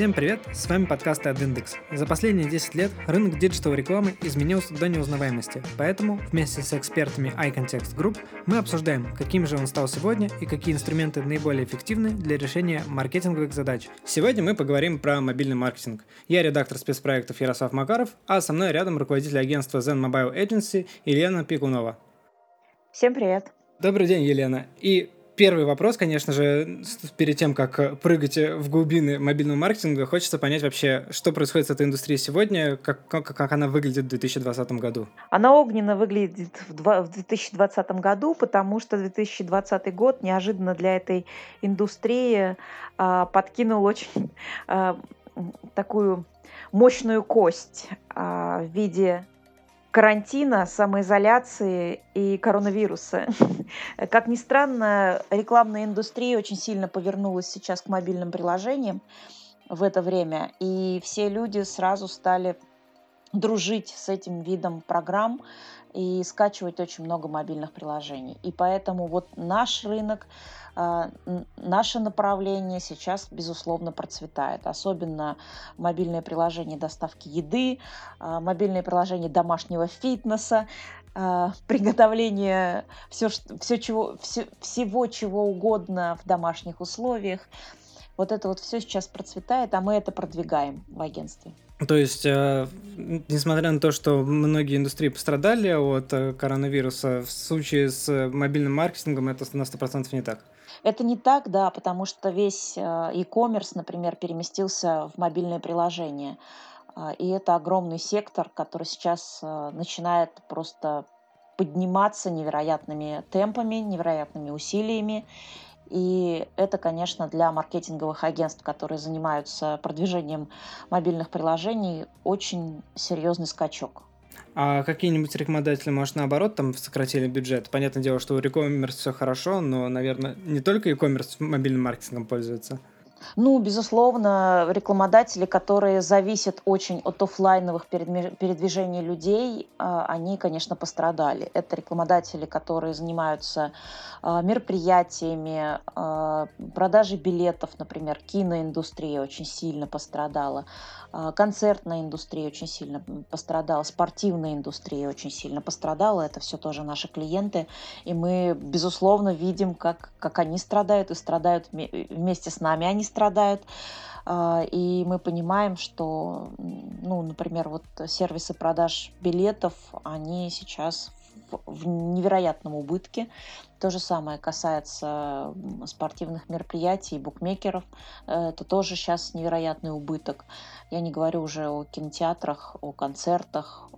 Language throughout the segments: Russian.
Всем привет, с вами подкасты от Индекс. За последние 10 лет рынок digital рекламы изменился до неузнаваемости, поэтому вместе с экспертами iContext Group мы обсуждаем, каким же он стал сегодня и какие инструменты наиболее эффективны для решения маркетинговых задач. Сегодня мы поговорим про мобильный маркетинг. Я редактор спецпроектов Ярослав Макаров, а со мной рядом руководитель агентства Zen Mobile Agency Елена Пикунова. Всем привет. Добрый день, Елена. И первый вопрос, конечно же, перед тем, как прыгать в глубины мобильного маркетинга, хочется понять вообще, что происходит с этой индустрией сегодня, как, как, она выглядит в 2020 году. Она огненно выглядит в 2020 году, потому что 2020 год неожиданно для этой индустрии а, подкинул очень а, такую мощную кость а, в виде карантина, самоизоляции и коронавируса. Как ни странно, рекламная индустрия очень сильно повернулась сейчас к мобильным приложениям в это время, и все люди сразу стали дружить с этим видом программ и скачивать очень много мобильных приложений. И поэтому вот наш рынок наше направление сейчас, безусловно, процветает. Особенно мобильные приложения доставки еды, а, мобильные приложения домашнего фитнеса, а, приготовление все, все, чего, все, всего чего угодно в домашних условиях. Вот это вот все сейчас процветает, а мы это продвигаем в агентстве. То есть, э, несмотря на то, что многие индустрии пострадали от э, коронавируса, в случае с мобильным маркетингом это на 100% не так? Это не так, да, потому что весь э, e-commerce, например, переместился в мобильное приложение. А, и это огромный сектор, который сейчас э, начинает просто подниматься невероятными темпами, невероятными усилиями. И это, конечно, для маркетинговых агентств, которые занимаются продвижением мобильных приложений, очень серьезный скачок. А какие-нибудь рекомендатели, может, наоборот, там сократили бюджет? Понятное дело, что у e-commerce все хорошо, но, наверное, не только e-commerce мобильным маркетингом пользуется. Ну, безусловно, рекламодатели, которые зависят очень от офлайновых передвижений людей, а, они, конечно, пострадали. Это рекламодатели, которые занимаются а, мероприятиями, а, продажей билетов, например, киноиндустрия очень сильно пострадала, концертная индустрия очень сильно пострадала, спортивная индустрия очень сильно пострадала. Это все тоже наши клиенты, и мы, безусловно, видим, как, как они страдают и страдают вместе с нами. Они страдают. А, и мы понимаем, что, ну, например, вот сервисы продаж билетов, они сейчас в невероятном убытке. То же самое касается спортивных мероприятий, букмекеров. Это тоже сейчас невероятный убыток. Я не говорю уже о кинотеатрах, о концертах,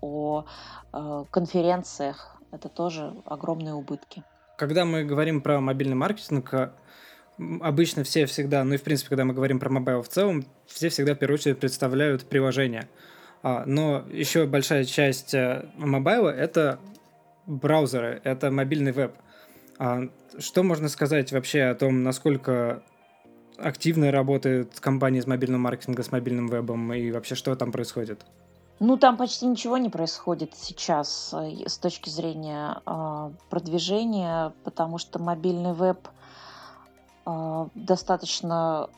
о э, конференциях. Это тоже огромные убытки. Когда мы говорим про мобильный маркетинг, обычно все всегда, ну и в принципе, когда мы говорим про mobile в целом, все всегда в первую очередь представляют приложение. А, но еще большая часть э, mobile а — это браузеры, это мобильный веб. А, что можно сказать вообще о том, насколько активно работает компания из мобильного маркетинга с мобильным вебом и вообще что там происходит? Ну, там почти ничего не происходит сейчас э, с точки зрения э, продвижения, потому что мобильный веб — достаточно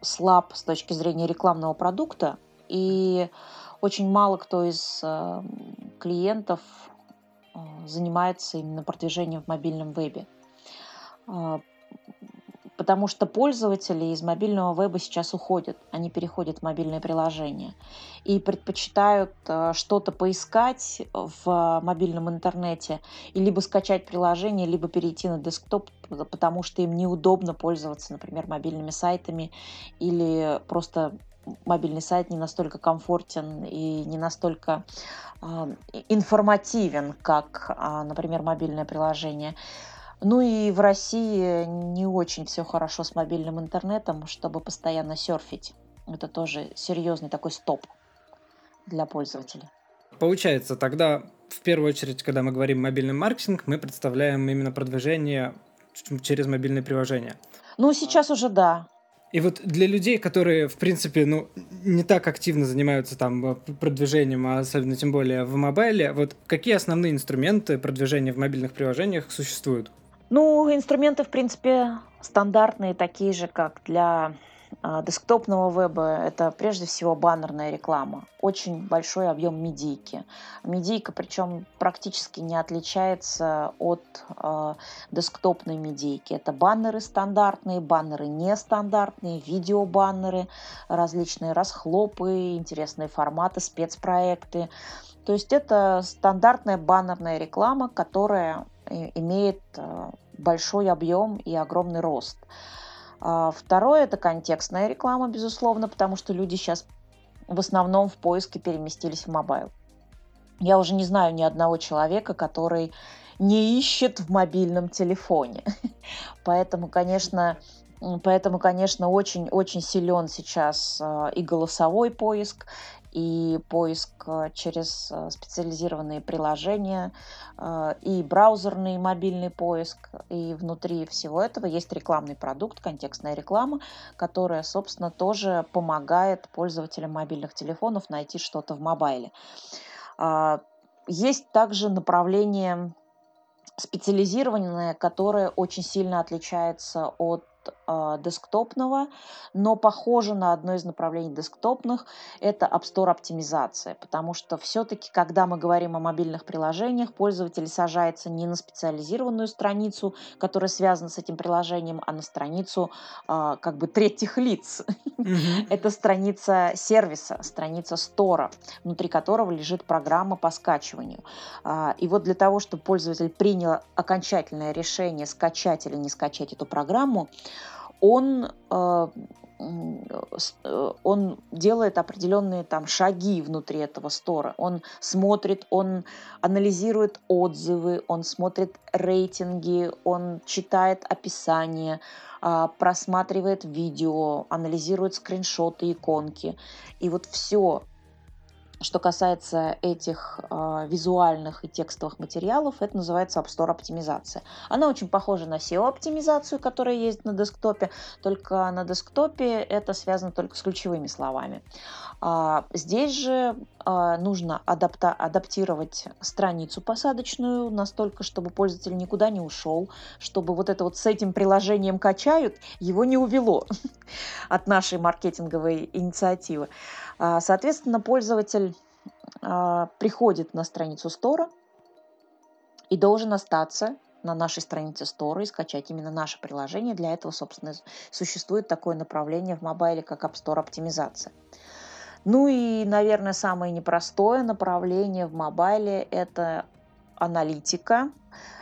слаб с точки зрения рекламного продукта, и очень мало кто из а, клиентов а, занимается именно продвижением в мобильном вебе потому что пользователи из мобильного веба сейчас уходят, они переходят в мобильные приложения и предпочитают э, что-то поискать в мобильном интернете и либо скачать приложение, либо перейти на десктоп, потому что им неудобно пользоваться, например, мобильными сайтами или просто мобильный сайт не настолько комфортен и не настолько э, информативен, как, э, например, мобильное приложение. Ну и в России не очень все хорошо с мобильным интернетом, чтобы постоянно серфить. Это тоже серьезный такой стоп для пользователя. Получается, тогда в первую очередь, когда мы говорим мобильный маркетинг, мы представляем именно продвижение через мобильные приложения. Ну, сейчас уже да. И вот для людей, которые, в принципе, ну, не так активно занимаются там продвижением, а особенно тем более в мобайле, вот какие основные инструменты продвижения в мобильных приложениях существуют? Ну, инструменты, в принципе, стандартные, такие же, как для а, десктопного веба – это прежде всего баннерная реклама. Очень большой объем медийки. Медийка, причем практически не отличается от э, десктопной медийки. Это баннеры стандартные, баннеры нестандартные, видеобаннеры, различные расхлопы, интересные форматы, спецпроекты. То есть это стандартная баннерная реклама, которая имеет э, большой объем и огромный рост. А второе – это контекстная реклама, безусловно, потому что люди сейчас в основном в поиске переместились в mobile. Я уже не знаю ни одного человека, который не ищет в мобильном телефоне. Поэтому, конечно, Поэтому, конечно, очень-очень силен сейчас а, и голосовой поиск, и поиск э, через э, специализированные приложения, э, и браузерный мобильный поиск. И внутри всего этого есть рекламный продукт, контекстная реклама, которая, собственно, тоже помогает пользователям мобильных телефонов найти что-то в мобайле. А, есть также направление специализированное, которое очень сильно отличается от десктопного, но похоже на одно из направлений десктопных – это App Store оптимизация, потому что все-таки, когда мы говорим о мобильных приложениях, пользователь сажается не на специализированную страницу, которая связана с этим приложением, а на страницу э, как бы третьих лиц. Это страница сервиса, страница стора, внутри которого лежит программа по скачиванию. А, и вот для того, чтобы пользователь принял окончательное решение, скачать или не скачать эту программу, он э, э, он делает определенные там шаги внутри этого стора. Он смотрит, он анализирует отзывы, он смотрит рейтинги, он читает описание, а, просматривает видео, анализирует скриншоты, иконки. И вот все что касается этих э, визуальных и текстовых материалов, это называется App Store оптимизация. Она очень похожа на SEO-оптимизацию, которая есть на десктопе, только на десктопе это связано только с ключевыми словами. А, здесь же а, нужно адапта- адаптировать страницу посадочную настолько, чтобы пользователь никуда не ушел, чтобы вот это вот с этим приложением качают, его не увело от нашей маркетинговой инициативы. А, соответственно, пользователь приходит на страницу стора и должен остаться на нашей странице стора и скачать именно наше приложение. Для этого, собственно, существует такое направление в мобайле, как App Store оптимизация. Ну и, наверное, самое непростое направление в мобайле – это аналитика.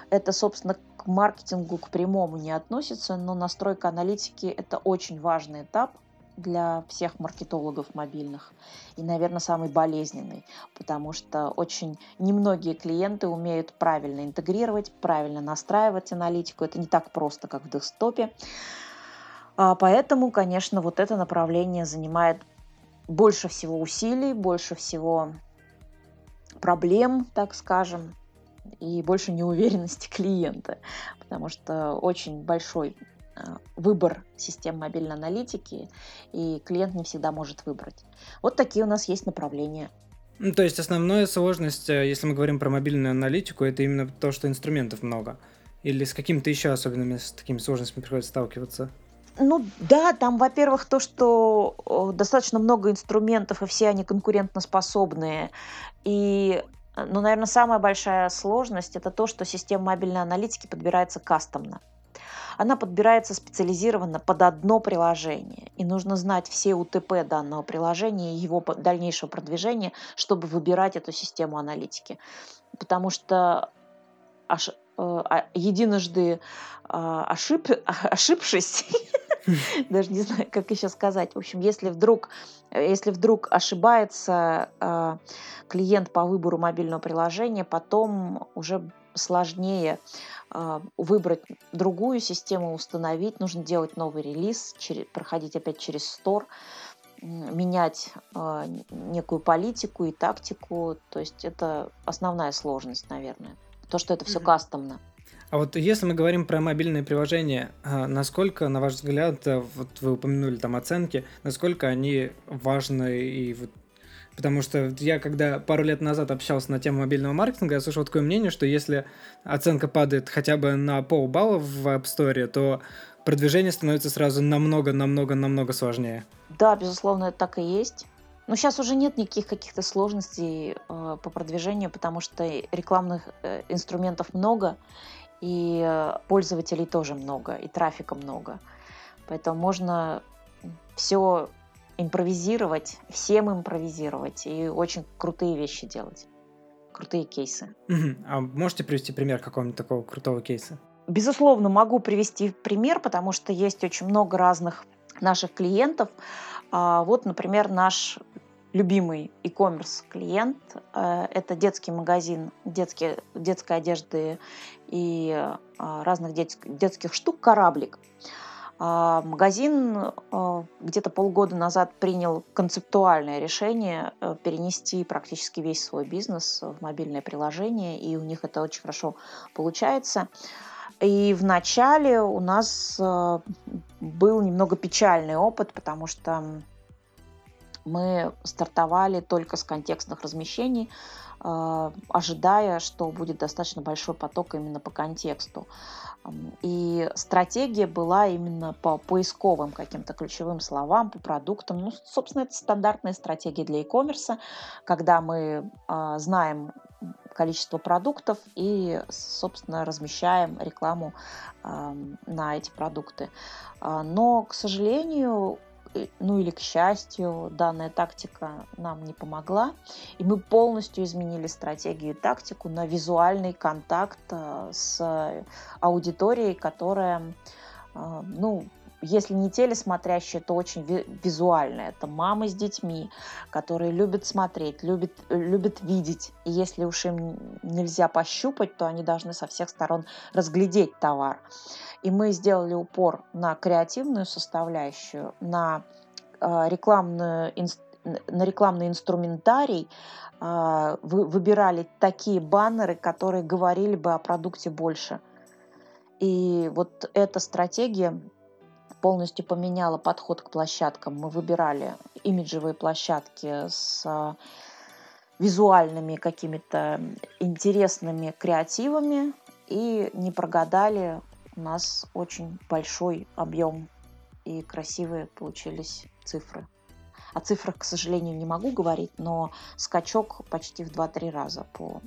Это, собственно, к маркетингу, к прямому не относится, но настройка аналитики – это очень важный этап для всех маркетологов мобильных и, наверное, самый болезненный, потому что очень немногие клиенты умеют правильно интегрировать, правильно настраивать аналитику. Это не так просто, как в десктопе. А поэтому, конечно, вот это направление занимает больше всего усилий, больше всего проблем, так скажем, и больше неуверенности клиента, потому что очень большой а, выбор систем мобильной аналитики, и клиент не всегда может выбрать. Вот такие у нас есть направления. Ну, то есть основная сложность, э, если мы говорим про мобильную аналитику, это именно то, что инструментов много. Или с какими-то еще особенными с такими сложностями приходится сталкиваться? Ну да, там, во-первых, то, что достаточно много инструментов, и все они конкурентоспособные. И, ну, наверное, самая большая сложность – это то, что система мобильной аналитики подбирается кастомно. Она подбирается специализированно под одно приложение. И нужно знать все УТП данного приложения и его дальнейшего продвижения, чтобы выбирать эту систему аналитики. Потому что аж, э, единожды а, ошиб, ошибшись, даже не знаю, как еще сказать. В общем, если вдруг, если вдруг ошибается э, клиент по выбору мобильного приложения, потом уже сложнее э, выбрать другую систему, установить. Нужно делать новый релиз, проходить опять через стор менять э, некую политику и тактику. То есть это основная сложность, наверное. То, что это все mm-hmm. кастомно. А вот если мы говорим про мобильные приложения, а, насколько, на ваш взгляд, э, вот вы упомянули там оценки, насколько они важны и вот Потому что я, когда пару лет назад общался на тему мобильного маркетинга, я слышал такое мнение, что если оценка падает хотя бы на полбалла в App Store, то продвижение становится сразу намного-намного-намного сложнее. Да, безусловно, это так и есть. Но сейчас уже нет никаких каких-то сложностей э, по продвижению, потому что рекламных э, инструментов много, и э, пользователей тоже много, и трафика много. Поэтому можно все импровизировать, всем импровизировать и очень крутые вещи делать. Крутые кейсы. Угу. А можете привести пример какого-нибудь такого крутого кейса? Безусловно, могу привести пример, потому что есть очень много разных наших клиентов. А, вот, например, наш любимый e-commerce клиент э, – это детский магазин детские, детской одежды и а, разных детских штук «Кораблик». А, магазин а, где-то полгода назад принял концептуальное решение э, перенести практически весь свой бизнес в мобильное приложение, и у них это очень хорошо получается. И в начале у нас э, был немного печальный опыт, потому что мы стартовали только с контекстных размещений, э, ожидая, что будет достаточно большой поток именно по контексту. И стратегия была именно по поисковым каким-то ключевым словам, по продуктам. Ну, собственно, это стандартная стратегия для e-commerce, когда мы а, знаем количество продуктов и, собственно, размещаем рекламу на эти продукты. А, но, к сожалению, ну или к счастью, данная тактика нам не помогла, и мы полностью изменили стратегию и тактику на визуальный контакт э, с аудиторией, которая, э, ну, если не телесмотрящая, то очень визуальная. Это мамы с детьми, которые любят смотреть, любят, любят видеть. И если уж им нельзя пощупать, то они должны со всех сторон разглядеть товар. И мы сделали упор на креативную составляющую, на а, рекламную на рекламный инструментарий а, вы, выбирали такие баннеры, которые говорили бы о продукте больше. И вот эта стратегия полностью поменяла подход к площадкам. Мы выбирали имиджевые площадки с а, визуальными какими-то интересными креативами и не прогадали у нас очень большой объем и красивые получились цифры. О цифрах, к сожалению, не могу говорить, но скачок почти в 2-3 раза по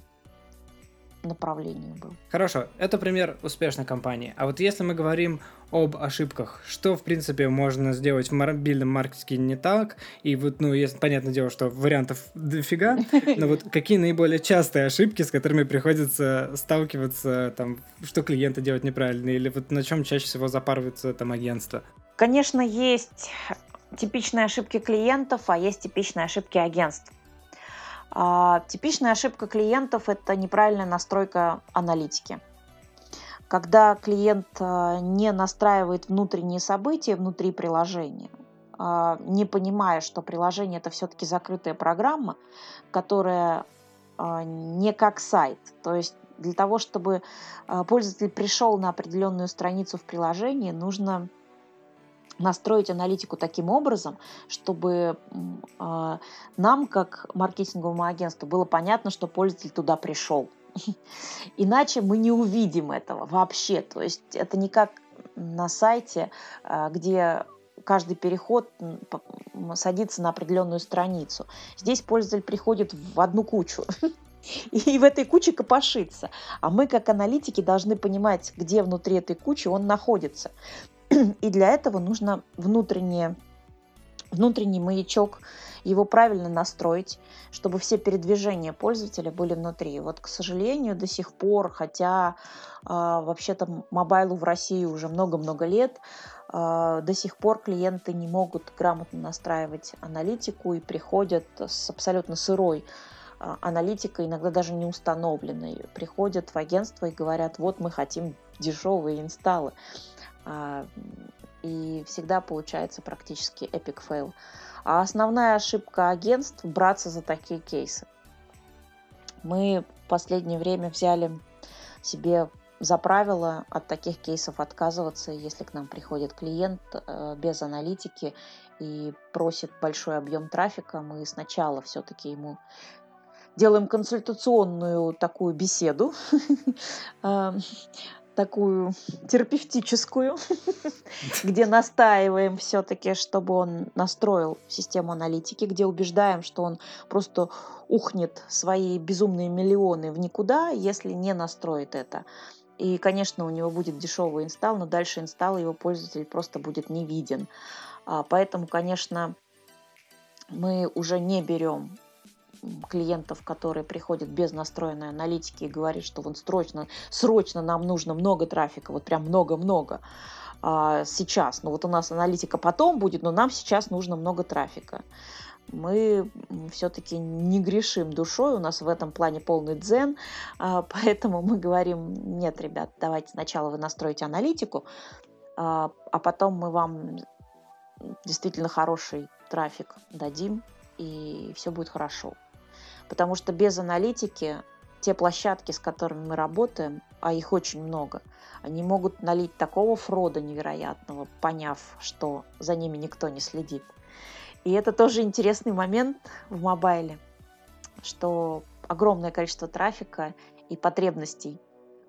направлению был. Хорошо, это пример успешной компании. А вот если мы говорим об ошибках, что, в принципе, можно сделать в мобильном маркетинге не так, и вот, ну, есть, понятное дело, что вариантов дофига, но вот какие наиболее частые ошибки, с которыми приходится сталкиваться, там, что клиенты делают неправильно, или вот на чем чаще всего запарываются там агентства? Конечно, есть типичные ошибки клиентов, а есть типичные ошибки агентств. А, типичная ошибка клиентов – это неправильная настройка аналитики. Когда клиент а, не настраивает внутренние события внутри приложения, а, не понимая, что приложение – это все-таки закрытая программа, которая не как сайт. То есть для того, чтобы пользователь пришел на определенную страницу в приложении, нужно настроить аналитику таким образом, чтобы э, нам, как маркетинговому агентству, было понятно, что пользователь туда пришел. Иначе мы не увидим этого вообще. То есть это не как на сайте, э, где каждый переход садится на определенную страницу. Здесь пользователь приходит в одну кучу и в этой куче копошится. А мы, как аналитики, должны понимать, где внутри этой кучи он находится. И для этого нужно внутреннее, внутренний маячок, его правильно настроить, чтобы все передвижения пользователя были внутри. Вот, к сожалению, до сих пор, хотя э, вообще-то мобайлу в России уже много-много лет, э, до сих пор клиенты не могут грамотно настраивать аналитику и приходят с абсолютно сырой аналитикой, иногда даже не установленной, приходят в агентство и говорят, вот мы хотим дешевые инсталлы. А, и всегда получается практически epic fail. А основная ошибка агентств – браться за такие кейсы. Мы в последнее время взяли себе за правило от таких кейсов отказываться, если к нам приходит клиент э, без аналитики и просит большой объем трафика, мы сначала все-таки ему делаем консультационную такую беседу, а, такую терапевтическую, где настаиваем все-таки, чтобы он настроил систему аналитики, где убеждаем, что он просто ухнет свои безумные миллионы в никуда, если не настроит это. И, конечно, у него будет дешевый инсталл, но дальше инсталл его пользователь просто будет не виден. А, поэтому, конечно, мы уже не берем клиентов, которые приходят без настроенной аналитики и говорят, что вот срочно, срочно нам нужно много трафика, вот прям много-много а, сейчас. Ну вот у нас аналитика потом будет, но нам сейчас нужно много трафика. Мы все-таки не грешим душой, у нас в этом плане полный дзен, а, поэтому мы говорим, нет, ребят, давайте сначала вы настроите аналитику, а, а потом мы вам действительно хороший трафик дадим, и все будет хорошо. Потому что без аналитики те площадки, с которыми мы работаем, а их очень много, они могут налить такого фрода невероятного, поняв, что за ними никто не следит. И это тоже интересный момент в мобайле, что огромное количество трафика и потребностей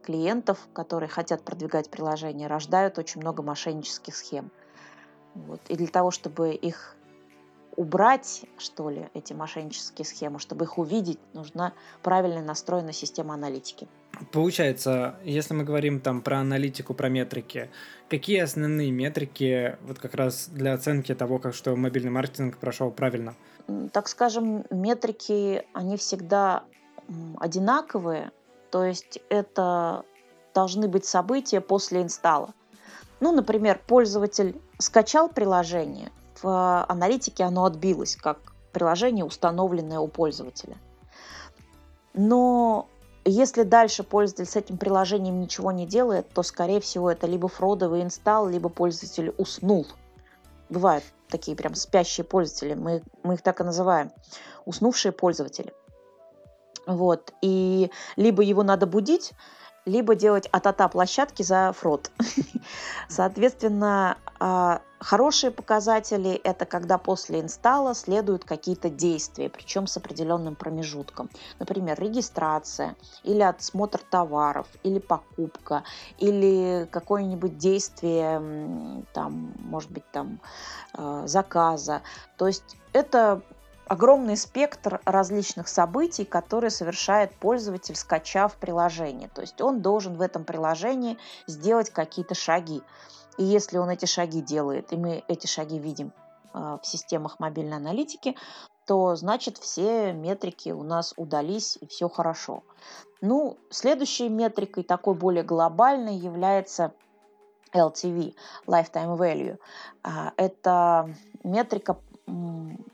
клиентов, которые хотят продвигать приложение, рождают очень много мошеннических схем. Вот. И для того, чтобы их убрать, что ли, эти мошеннические схемы, чтобы их увидеть, нужна правильно настроенная система аналитики. Получается, если мы говорим там про аналитику, про метрики, какие основные метрики вот как раз для оценки того, как что мобильный маркетинг прошел правильно? Так скажем, метрики, они всегда одинаковые, то есть это должны быть события после инсталла. Ну, например, пользователь скачал приложение, в аналитике оно отбилось как приложение, установленное у пользователя. Но если дальше пользователь с этим приложением ничего не делает, то, скорее всего, это либо фродовый инсталл, либо пользователь уснул. Бывают такие прям спящие пользователи, мы, мы их так и называем, уснувшие пользователи. Вот. И либо его надо будить, либо делать атата площадки за фрод. Соответственно, а, хорошие показатели – это когда после инсталла следуют какие-то действия, причем с определенным промежутком. Например, регистрация или отсмотр товаров, или покупка, или какое-нибудь действие, там, может быть, там, а, заказа. То есть это огромный спектр различных событий, которые совершает пользователь, скачав приложение. То есть он должен в этом приложении сделать какие-то шаги. И если он эти шаги делает, и мы эти шаги видим а, в системах мобильной аналитики, то значит все метрики у нас удались и все хорошо. Ну, следующей метрикой, такой более глобальной, является LTV, Lifetime Value. А, это метрика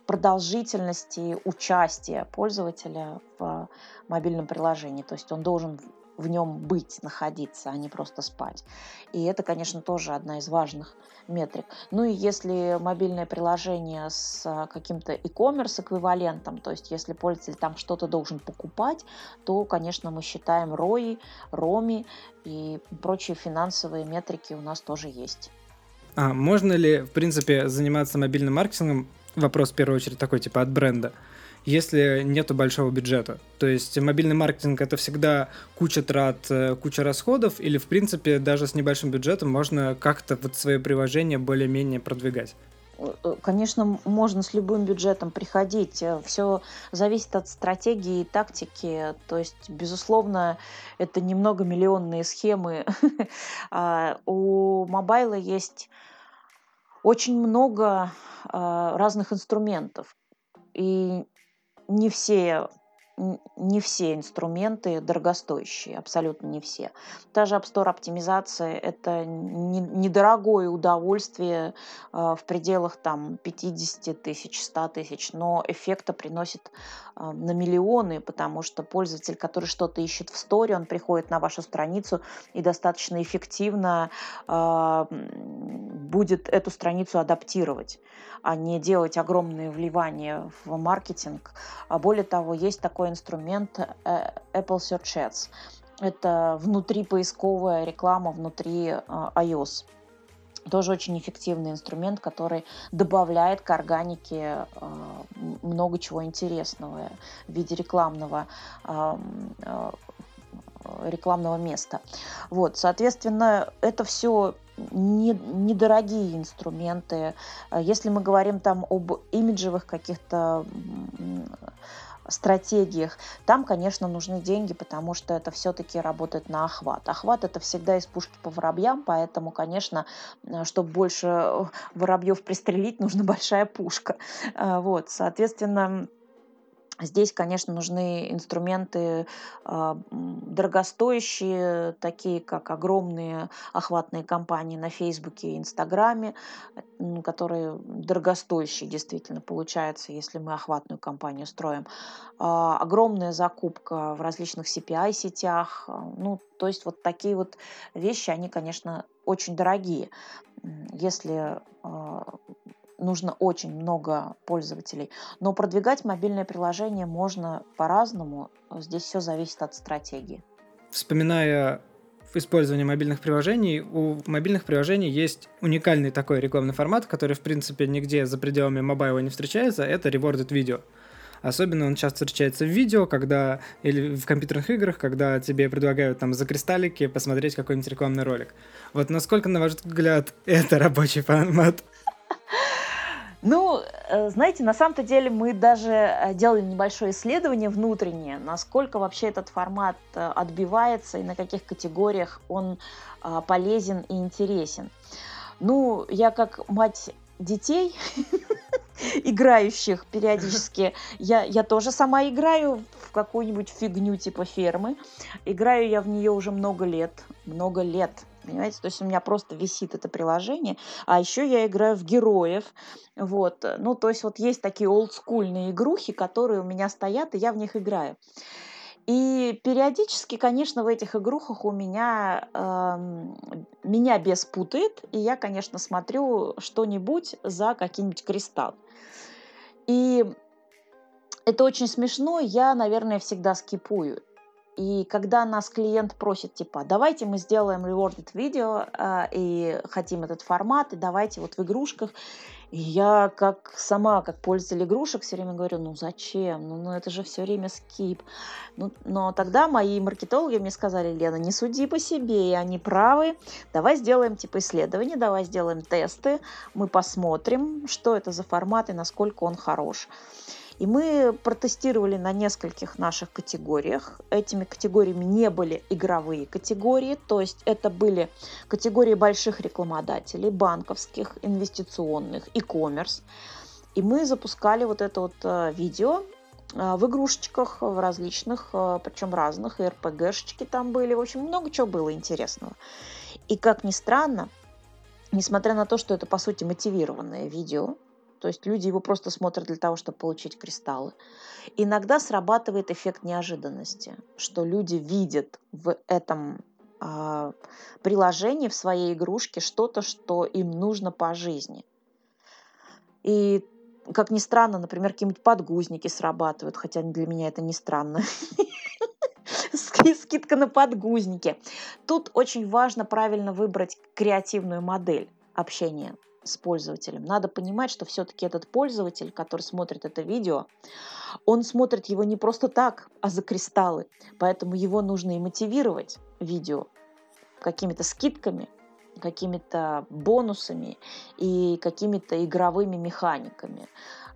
продолжительности участия пользователя в мобильном приложении. То есть он должен в нем быть, находиться, а не просто спать. И это, конечно, тоже одна из важных метрик. Ну и если мобильное приложение с а, каким-то e-commerce эквивалентом, то есть если пользователь там что-то должен покупать, то, конечно, мы считаем ROI, ROMI и прочие финансовые метрики у нас тоже есть. А можно ли, в принципе, заниматься мобильным маркетингом вопрос в первую очередь такой, типа, от бренда. Если нету большого бюджета. То есть мобильный маркетинг это всегда куча трат, э, куча расходов, или в принципе даже с небольшим бюджетом можно как-то вот свое приложение более-менее продвигать? Э, э, конечно, можно с любым бюджетом приходить. Все зависит от стратегии и тактики. То есть, безусловно, это немного миллионные схемы. А у мобайла есть очень много э, разных инструментов. И не все не все инструменты дорогостоящие, абсолютно не все. Та же App Store оптимизация – это недорогое удовольствие а, в пределах там, 50 тысяч, 100 тысяч, но эффекта приносит а, на миллионы, потому что пользователь, который что-то ищет в сторе, он приходит на вашу страницу и достаточно эффективно а, будет эту страницу адаптировать а не делать огромные вливания в маркетинг. А более того, есть такой инструмент э, Apple Search Ads. Это внутри поисковая реклама внутри э, iOS. тоже очень эффективный инструмент, который добавляет к органике э, много чего интересного в виде рекламного рекламного места. Вот, соответственно, это все не, недорогие инструменты. Если мы говорим там об имиджевых каких-то стратегиях, там, конечно, нужны деньги, потому что это все-таки работает на охват. Охват это всегда из пушки по воробьям, поэтому, конечно, э, чтобы больше э, воробьев пристрелить, нужна большая пушка. Э, вот, соответственно, Здесь, конечно, нужны инструменты э, дорогостоящие, такие как огромные охватные кампании на Фейсбуке и Инстаграме, которые дорогостоящие действительно получается, если мы охватную кампанию строим. Э, огромная закупка в различных CPI-сетях. Ну, то есть вот такие вот вещи, они, конечно, очень дорогие. Если э, нужно очень много пользователей. Но продвигать мобильное приложение можно по-разному. Здесь все зависит от стратегии. Вспоминая использование мобильных приложений, у мобильных приложений есть уникальный такой рекламный формат, который, в принципе, нигде за пределами мобайла не встречается, это rewarded видео. Особенно он часто встречается в видео, когда или в компьютерных играх, когда тебе предлагают там за кристаллики посмотреть какой-нибудь рекламный ролик. Вот насколько, на ваш взгляд, это рабочий формат? Ну, э, знаете, на самом-то деле мы даже э, делали небольшое исследование внутреннее, насколько вообще этот формат э, отбивается и на каких категориях он полезен и интересен. Ну, я как мать детей, играющих периодически, я, я тоже сама играю в какую-нибудь фигню типа фермы. Играю я в нее уже много лет, много лет понимаете? То есть у меня просто висит это приложение, а еще я играю в героев, вот. Ну, то есть вот есть такие олдскульные игрухи, которые у меня стоят, и я в них играю. И периодически, конечно, в этих игрухах у меня э, меня бес путает, и я, конечно, смотрю что-нибудь за какие-нибудь кристалл. И это очень смешно, я, наверное, всегда скипую. И когда нас клиент просит, типа, давайте мы сделаем rewarded видео, э, и хотим этот формат, и давайте вот в игрушках. И я как сама, как пользователь игрушек, все время говорю, ну зачем? Ну, ну это же все время скип. Ну, но тогда мои маркетологи мне сказали, Лена, не суди по себе, и они правы. Давай сделаем типа исследования, давай сделаем тесты, мы посмотрим, что это за формат и насколько он хорош. И мы протестировали на нескольких наших категориях. Этими категориями не были игровые категории, то есть это были категории больших рекламодателей, банковских, инвестиционных, e-commerce. И мы запускали вот это вот э, видео э, в игрушечках, в различных, э, причем разных, и РПГшечки там были, в общем, много чего было интересного. И как ни странно, несмотря на то, что это, по сути, мотивированное видео, то есть люди его просто смотрят для того, чтобы получить кристаллы. Иногда срабатывает эффект неожиданности, что люди видят в этом э, приложении, в своей игрушке что-то, что им нужно по жизни. И как ни странно, например, какие-нибудь подгузники срабатывают, хотя для меня это не странно. Скидка на подгузники. Тут очень важно правильно выбрать креативную модель общения с пользователем. Надо понимать, что все-таки этот пользователь, который смотрит это видео, он смотрит его не просто так, а за кристаллы. Поэтому его нужно и мотивировать видео какими-то скидками, какими-то бонусами и какими-то игровыми механиками.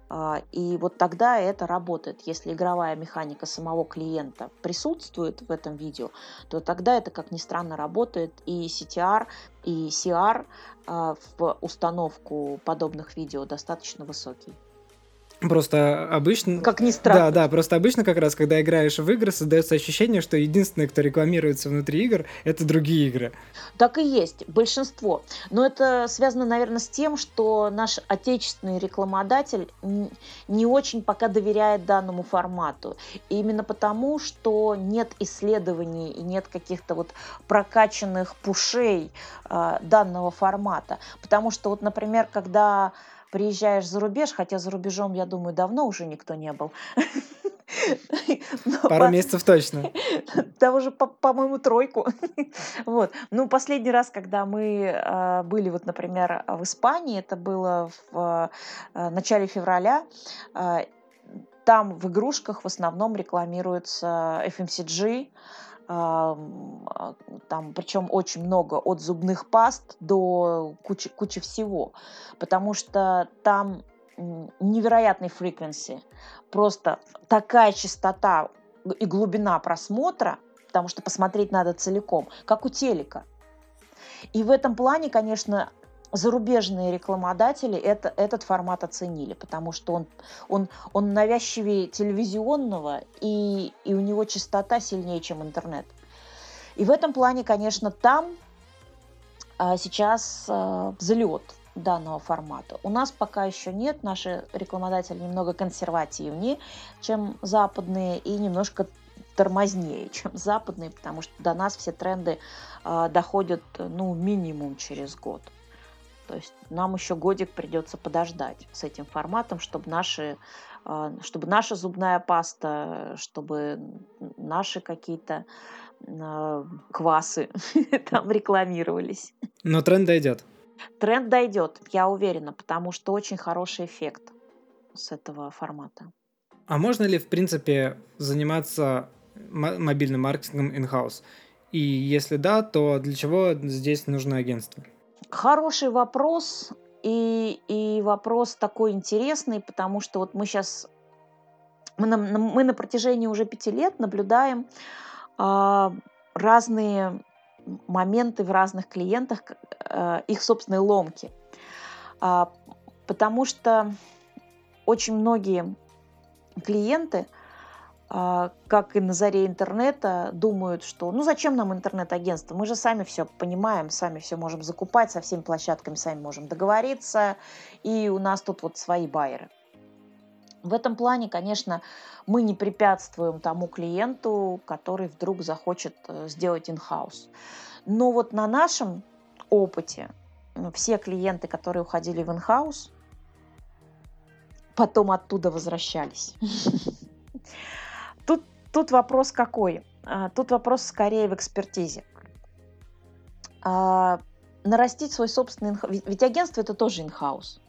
А, и вот тогда это работает. Если игровая механика самого клиента присутствует в этом видео, то тогда это, как ни странно, работает. И CTR, и CR а, в установку подобных видео достаточно высокий. Просто обычно... Как ни странно. Да, да, просто обычно как раз, когда играешь в игры, создается ощущение, что единственное, кто рекламируется внутри игр, это другие игры. Так и есть, большинство. Но это связано, наверное, с тем, что наш отечественный рекламодатель не очень пока доверяет данному формату. И именно потому, что нет исследований и нет каких-то вот прокачанных пушей э, данного формата. Потому что вот, например, когда приезжаешь за рубеж, хотя за рубежом, я думаю, давно уже никто не был. Пару месяцев точно. Да уже, по-моему, тройку. Вот. Ну, последний раз, когда мы а, были, вот, например, в Испании, это было в а, начале февраля, а, там в игрушках в основном рекламируется FMCG, там причем очень много от зубных паст до кучи, кучи всего, потому что там невероятной фреквенции, просто такая частота и глубина просмотра, потому что посмотреть надо целиком, как у телека. И в этом плане, конечно, зарубежные рекламодатели это, этот формат оценили, потому что он, он, он навязчивее телевизионного, и, и у него частота сильнее, чем интернет. И в этом плане, конечно, там а, сейчас а, взлет данного формата. У нас пока еще нет, наши рекламодатели немного консервативнее, чем западные, и немножко тормознее, чем западные, потому что до нас все тренды э, доходят ну минимум через год. То есть нам еще годик придется подождать с этим форматом, чтобы наши, э, чтобы наша зубная паста, чтобы наши какие-то э, квасы там рекламировались. Но тренд дойдет. Тренд дойдет, я уверена, потому что очень хороший эффект с этого формата. А можно ли, в принципе, заниматься мобильным маркетингом in-house? И если да, то для чего здесь нужно агентство? Хороший вопрос. И, и вопрос такой интересный, потому что вот мы сейчас, мы на, мы на протяжении уже пяти лет наблюдаем э, разные моменты в разных клиентах, э, их собственной ломки. А, потому что очень многие клиенты, как и на заре интернета, думают, что ну зачем нам интернет-агентство, мы же сами все понимаем, сами все можем закупать, со всеми площадками сами можем договориться, и у нас тут вот свои байеры. В этом плане, конечно, мы не препятствуем тому клиенту, который вдруг захочет э, сделать in-house. Но вот на нашем опыте все клиенты, которые уходили в in-house, потом оттуда возвращались. Тут, вопрос какой? А, тут вопрос скорее в экспертизе. А, нарастить свой собственный... Ведь агентство это тоже in-house.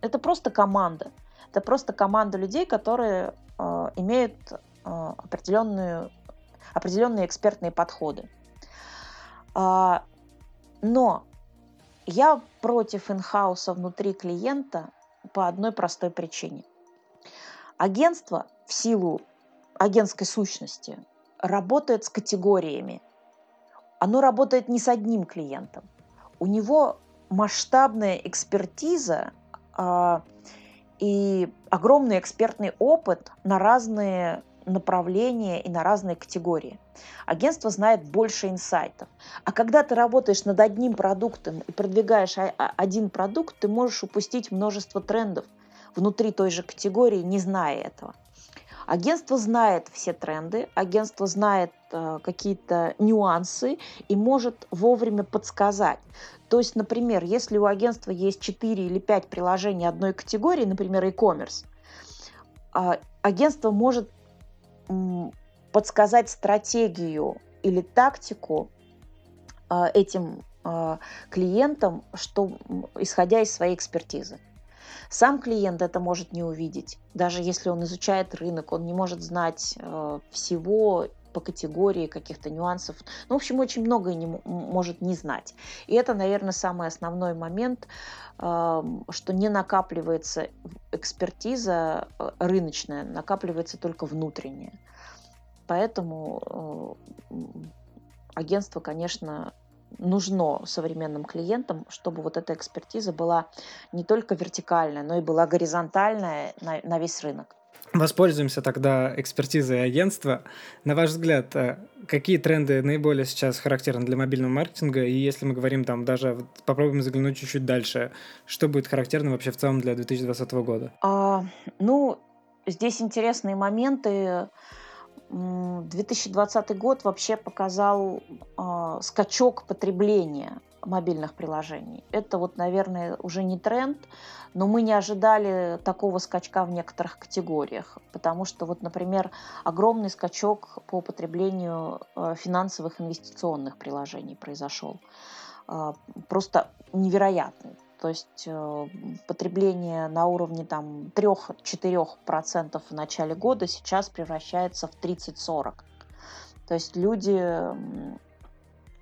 Это просто команда. Это просто команда людей, которые э, имеют определенную, определенные экспертные подходы. Но я против инхауса внутри клиента по одной простой причине. Агентство в силу агентской сущности работает с категориями. Оно работает не с одним клиентом. У него масштабная экспертиза а, и огромный экспертный опыт на разные направления и на разные категории. Агентство знает больше инсайтов. А когда ты работаешь над одним продуктом и продвигаешь один продукт, ты можешь упустить множество трендов внутри той же категории, не зная этого. Агентство знает все тренды, агентство знает э, какие-то нюансы и может вовремя подсказать. То есть, например, если у агентства есть 4 или 5 приложений одной категории, например, e-commerce, э, агентство может м, подсказать стратегию или тактику э, этим э, клиентам, что, исходя из своей экспертизы. Сам клиент это может не увидеть. Даже если он изучает рынок, он не может знать э, всего по категории каких-то нюансов. Ну, в общем, очень многое не, может не знать. И это, наверное, самый основной момент, э, что не накапливается экспертиза э, рыночная, накапливается только внутренняя. Поэтому э, агентство, конечно, нужно современным клиентам, чтобы вот эта экспертиза была не только вертикальная, но и была горизонтальная на, на весь рынок. Воспользуемся тогда экспертизой агентства. На ваш взгляд, э, какие тренды наиболее сейчас характерны для мобильного маркетинга? И если мы говорим там даже, вот попробуем заглянуть чуть-чуть дальше, что будет характерно вообще в целом для 2020 года? А, ну, здесь интересные моменты. 2020 год вообще показал э, скачок потребления мобильных приложений. Это вот, наверное, уже не тренд, но мы не ожидали такого скачка в некоторых категориях, потому что вот, например, огромный скачок по потреблению э, финансовых инвестиционных приложений произошел. А, просто невероятный. То есть э, потребление на уровне там 3-4% в начале года сейчас превращается в 30-40%. То есть люди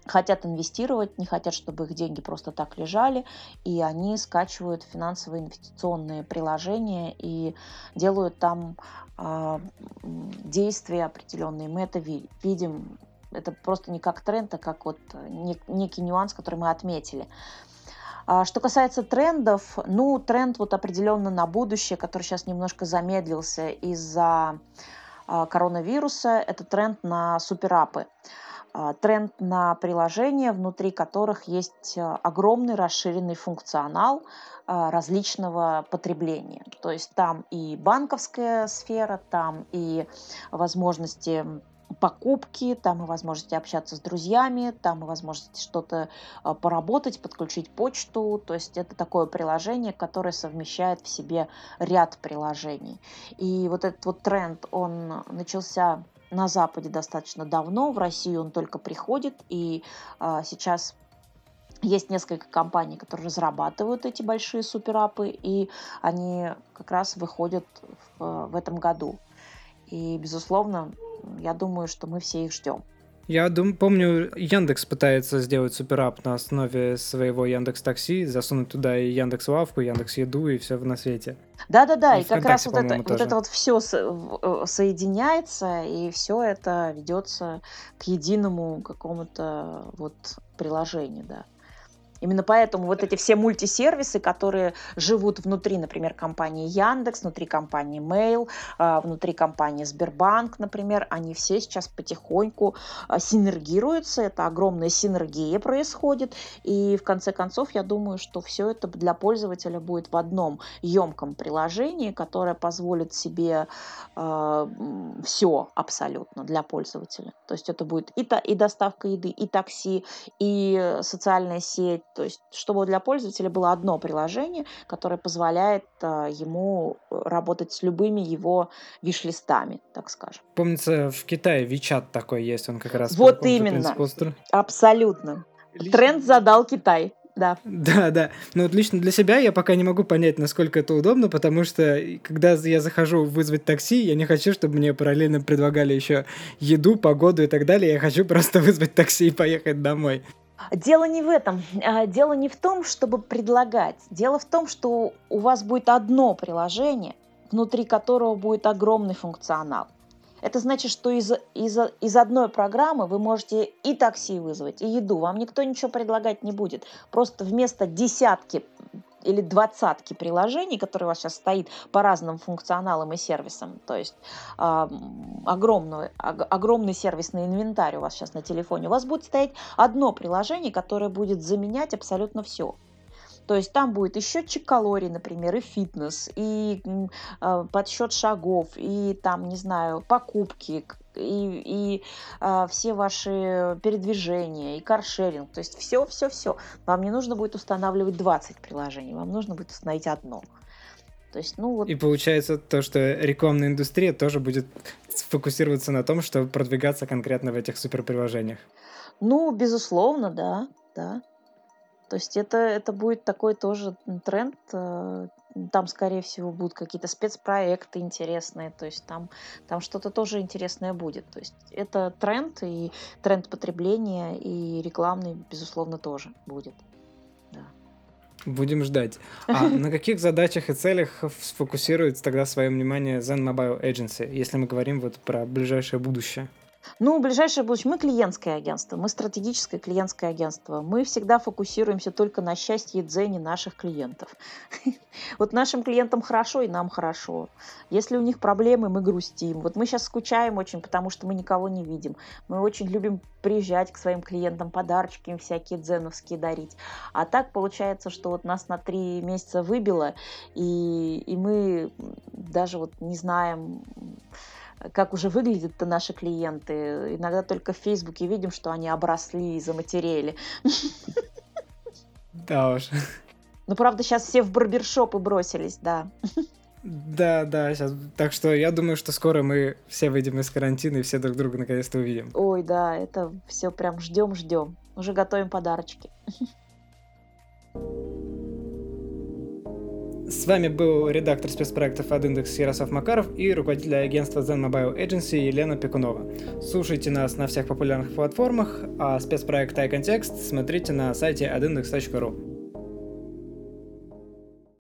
хотят инвестировать, не хотят, чтобы их деньги просто так лежали, и они скачивают финансовые инвестиционные приложения и делают там э, действия определенные. Мы это видим. Это просто не как тренд, а как вот некий нюанс, который мы отметили. А что касается трендов, ну, тренд вот определенно на будущее, который сейчас немножко замедлился из-за а, коронавируса, это тренд на суперапы. А, тренд на приложения, внутри которых есть огромный расширенный функционал различного потребления. То есть там и банковская сфера, там и возможности покупки, там и возможности общаться с друзьями, там и возможности что-то поработать, подключить почту. То есть это такое приложение, которое совмещает в себе ряд приложений. И вот этот вот тренд, он начался на Западе достаточно давно, в Россию он только приходит, и а, сейчас есть несколько компаний, которые разрабатывают эти большие суперапы, и они как раз выходят в, в этом году. И, безусловно, я думаю, что мы все их ждем. Я дум, помню, Яндекс пытается сделать суперап на основе своего Яндекс Такси, засунуть туда и Яндекс Лавку, Яндекс Еду и все на свете. Да-да-да, и, и как раз вот это, вот это вот все э, соединяется, и все это ведется к единому какому-то вот приложению, да. Именно поэтому вот эти все мультисервисы, которые живут внутри, например, компании Яндекс, внутри компании Mail, а, внутри компании Сбербанк, например, они все сейчас потихоньку а, синергируются, это огромная синергия происходит, и в конце концов я думаю, что все это для пользователя будет в одном емком приложении, которое позволит себе э, все абсолютно для пользователя. То есть это будет и, та, и доставка еды, и такси, и социальная сеть, то есть, чтобы для пользователя было одно приложение, которое позволяет а, ему э, работать с любыми его виш-листами, так скажем. Помнится, в Китае WeChat такой есть, он как раз... Вот именно, абсолютно. Лично... Тренд задал Китай. Да. Да, да. Но вот лично для себя я пока не могу понять, насколько это удобно, потому что когда я захожу вызвать такси, я не хочу, чтобы мне параллельно предлагали еще еду, погоду и так далее. Я хочу просто вызвать такси и поехать домой. Дело не в этом. А, дело не в том, чтобы предлагать. Дело в том, что у вас будет одно приложение, внутри которого будет огромный функционал. Это значит, что из, из, из одной программы вы можете и такси вызвать, и еду. Вам никто ничего предлагать не будет. Просто вместо десятки или двадцатки приложений, которые у вас сейчас стоит по разным функционалам и сервисам. То есть э, огромный, огромный сервисный инвентарь у вас сейчас на телефоне. У вас будет стоять одно приложение, которое будет заменять абсолютно все. То есть там будет и счетчик калорий, например, и фитнес, и э, подсчет шагов, и там, не знаю, покупки, и, и э, все ваши передвижения, и каршеринг. То есть все, все, все. Вам не нужно будет устанавливать 20 приложений, вам нужно будет установить одно. То есть, ну вот... И получается то, что рекламная индустрия тоже будет сфокусироваться на том, чтобы продвигаться конкретно в этих суперприложениях. Ну, безусловно, да, да. То есть это, это будет такой тоже тренд. Там, скорее всего, будут какие-то спецпроекты интересные. То есть там, там что-то тоже интересное будет. То есть это тренд, и тренд потребления, и рекламный, безусловно, тоже будет. Да. Будем ждать. А на каких задачах и целях сфокусируется тогда свое внимание Zen Mobile Agency, если мы говорим вот про ближайшее будущее? Ну, ближайшее будущее. Мы клиентское агентство, мы стратегическое клиентское агентство. Мы всегда фокусируемся только на счастье и дзене наших клиентов. Вот нашим клиентам хорошо, и нам хорошо. Если у них проблемы, мы грустим. Вот мы сейчас скучаем очень, потому что мы никого не видим. Мы очень любим приезжать к своим клиентам, подарочки им всякие дзеновские дарить. А так получается, что вот нас на три месяца выбило, и, и мы даже вот не знаем, как уже выглядят-то наши клиенты. Иногда только в Фейсбуке видим, что они обросли и заматерели. Да уж. Ну, правда, сейчас все в барбершопы бросились, да. Да, да, сейчас. Так что я думаю, что скоро мы все выйдем из карантина и все друг друга наконец-то увидим. Ой, да, это все прям ждем, ждем. Уже готовим подарочки. С вами был редактор спецпроектов от Индекс Ярослав Макаров и руководитель агентства Zen Mobile Agency Елена Пекунова. Слушайте нас на всех популярных платформах, а спецпроект iContext смотрите на сайте adindex.ru.